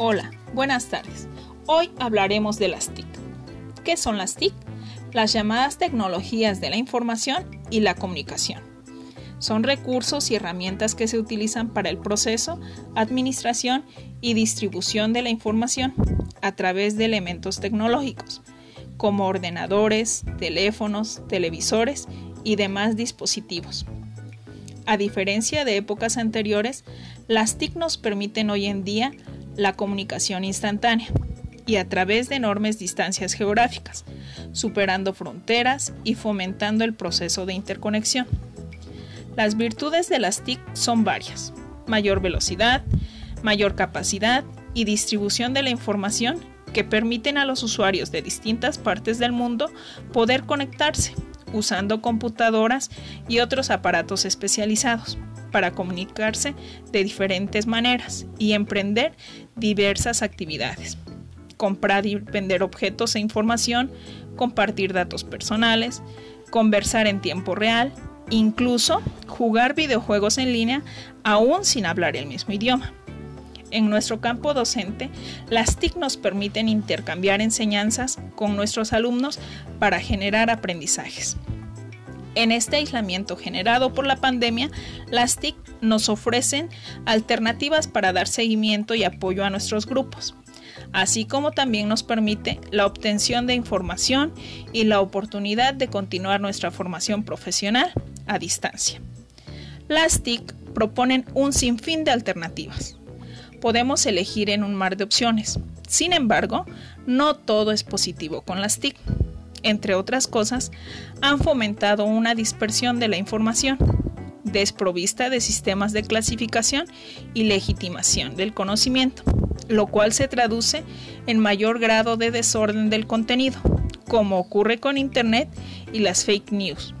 Hola, buenas tardes. Hoy hablaremos de las TIC. ¿Qué son las TIC? Las llamadas tecnologías de la información y la comunicación. Son recursos y herramientas que se utilizan para el proceso, administración y distribución de la información a través de elementos tecnológicos, como ordenadores, teléfonos, televisores y demás dispositivos. A diferencia de épocas anteriores, las TIC nos permiten hoy en día la comunicación instantánea y a través de enormes distancias geográficas, superando fronteras y fomentando el proceso de interconexión. Las virtudes de las TIC son varias. Mayor velocidad, mayor capacidad y distribución de la información que permiten a los usuarios de distintas partes del mundo poder conectarse usando computadoras y otros aparatos especializados para comunicarse de diferentes maneras y emprender diversas actividades. Comprar y vender objetos e información, compartir datos personales, conversar en tiempo real, incluso jugar videojuegos en línea aún sin hablar el mismo idioma. En nuestro campo docente, las TIC nos permiten intercambiar enseñanzas con nuestros alumnos para generar aprendizajes. En este aislamiento generado por la pandemia, las TIC nos ofrecen alternativas para dar seguimiento y apoyo a nuestros grupos, así como también nos permite la obtención de información y la oportunidad de continuar nuestra formación profesional a distancia. Las TIC proponen un sinfín de alternativas podemos elegir en un mar de opciones. Sin embargo, no todo es positivo con las TIC. Entre otras cosas, han fomentado una dispersión de la información, desprovista de sistemas de clasificación y legitimación del conocimiento, lo cual se traduce en mayor grado de desorden del contenido, como ocurre con Internet y las fake news,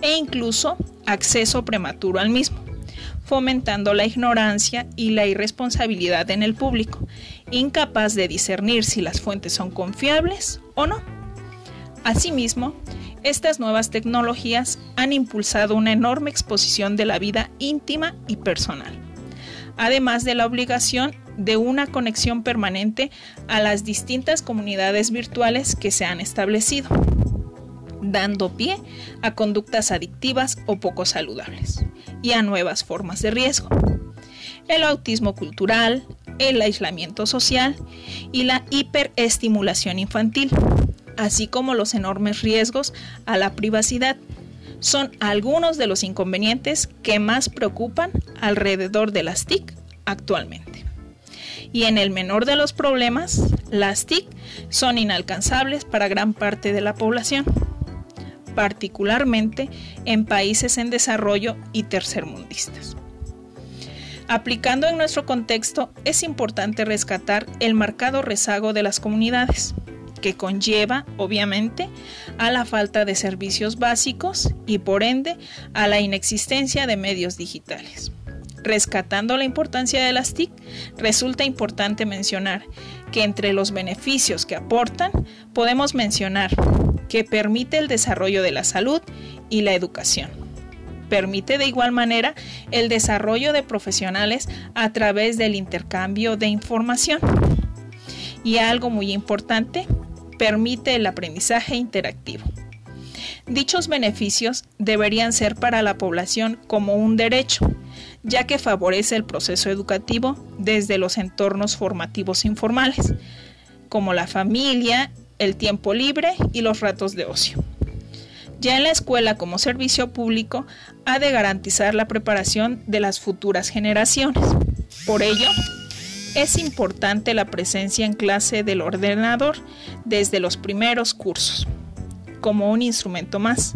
e incluso acceso prematuro al mismo fomentando la ignorancia y la irresponsabilidad en el público, incapaz de discernir si las fuentes son confiables o no. Asimismo, estas nuevas tecnologías han impulsado una enorme exposición de la vida íntima y personal, además de la obligación de una conexión permanente a las distintas comunidades virtuales que se han establecido, dando pie a conductas adictivas o poco saludables y a nuevas formas de riesgo. El autismo cultural, el aislamiento social y la hiperestimulación infantil, así como los enormes riesgos a la privacidad, son algunos de los inconvenientes que más preocupan alrededor de las TIC actualmente. Y en el menor de los problemas, las TIC son inalcanzables para gran parte de la población particularmente en países en desarrollo y tercermundistas. Aplicando en nuestro contexto, es importante rescatar el marcado rezago de las comunidades, que conlleva, obviamente, a la falta de servicios básicos y, por ende, a la inexistencia de medios digitales. Rescatando la importancia de las TIC, resulta importante mencionar que entre los beneficios que aportan podemos mencionar que permite el desarrollo de la salud y la educación. Permite de igual manera el desarrollo de profesionales a través del intercambio de información. Y algo muy importante, permite el aprendizaje interactivo. Dichos beneficios deberían ser para la población como un derecho, ya que favorece el proceso educativo desde los entornos formativos informales, como la familia el tiempo libre y los ratos de ocio. Ya en la escuela como servicio público ha de garantizar la preparación de las futuras generaciones. Por ello, es importante la presencia en clase del ordenador desde los primeros cursos, como un instrumento más,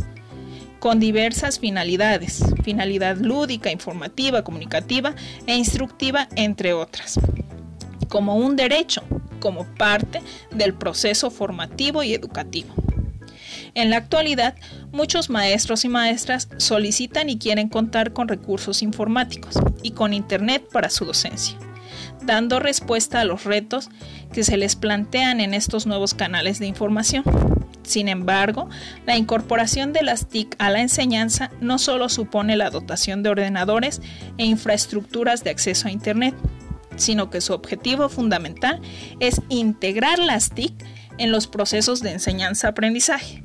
con diversas finalidades, finalidad lúdica, informativa, comunicativa e instructiva, entre otras, como un derecho como parte del proceso formativo y educativo. En la actualidad, muchos maestros y maestras solicitan y quieren contar con recursos informáticos y con Internet para su docencia, dando respuesta a los retos que se les plantean en estos nuevos canales de información. Sin embargo, la incorporación de las TIC a la enseñanza no solo supone la dotación de ordenadores e infraestructuras de acceso a Internet, sino que su objetivo fundamental es integrar las TIC en los procesos de enseñanza-aprendizaje,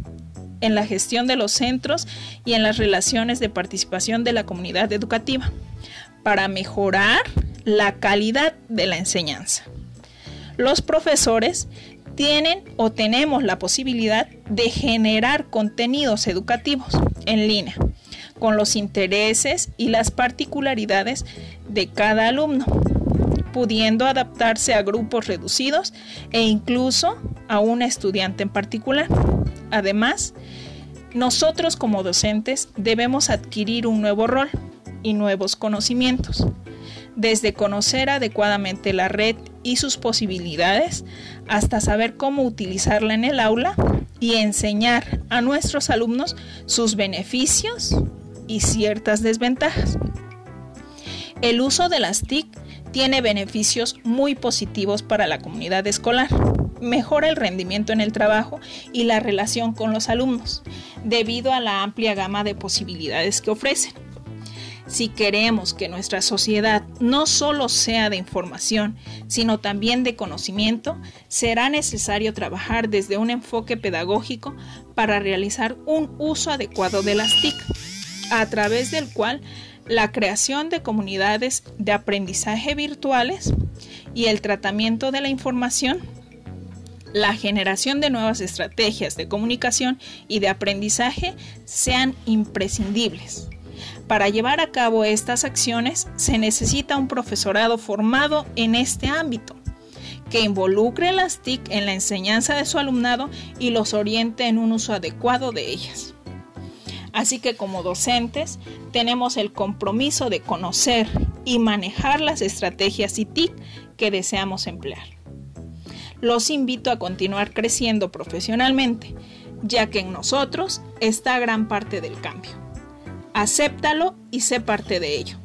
en la gestión de los centros y en las relaciones de participación de la comunidad educativa, para mejorar la calidad de la enseñanza. Los profesores tienen o tenemos la posibilidad de generar contenidos educativos en línea con los intereses y las particularidades de cada alumno pudiendo adaptarse a grupos reducidos e incluso a un estudiante en particular. Además, nosotros como docentes debemos adquirir un nuevo rol y nuevos conocimientos, desde conocer adecuadamente la red y sus posibilidades hasta saber cómo utilizarla en el aula y enseñar a nuestros alumnos sus beneficios y ciertas desventajas. El uso de las TIC tiene beneficios muy positivos para la comunidad escolar. Mejora el rendimiento en el trabajo y la relación con los alumnos, debido a la amplia gama de posibilidades que ofrecen. Si queremos que nuestra sociedad no solo sea de información, sino también de conocimiento, será necesario trabajar desde un enfoque pedagógico para realizar un uso adecuado de las TIC, a través del cual la creación de comunidades de aprendizaje virtuales y el tratamiento de la información, la generación de nuevas estrategias de comunicación y de aprendizaje sean imprescindibles. Para llevar a cabo estas acciones se necesita un profesorado formado en este ámbito, que involucre las TIC en la enseñanza de su alumnado y los oriente en un uso adecuado de ellas. Así que como docentes tenemos el compromiso de conocer y manejar las estrategias y TIC que deseamos emplear. Los invito a continuar creciendo profesionalmente, ya que en nosotros está gran parte del cambio. Acéptalo y sé parte de ello.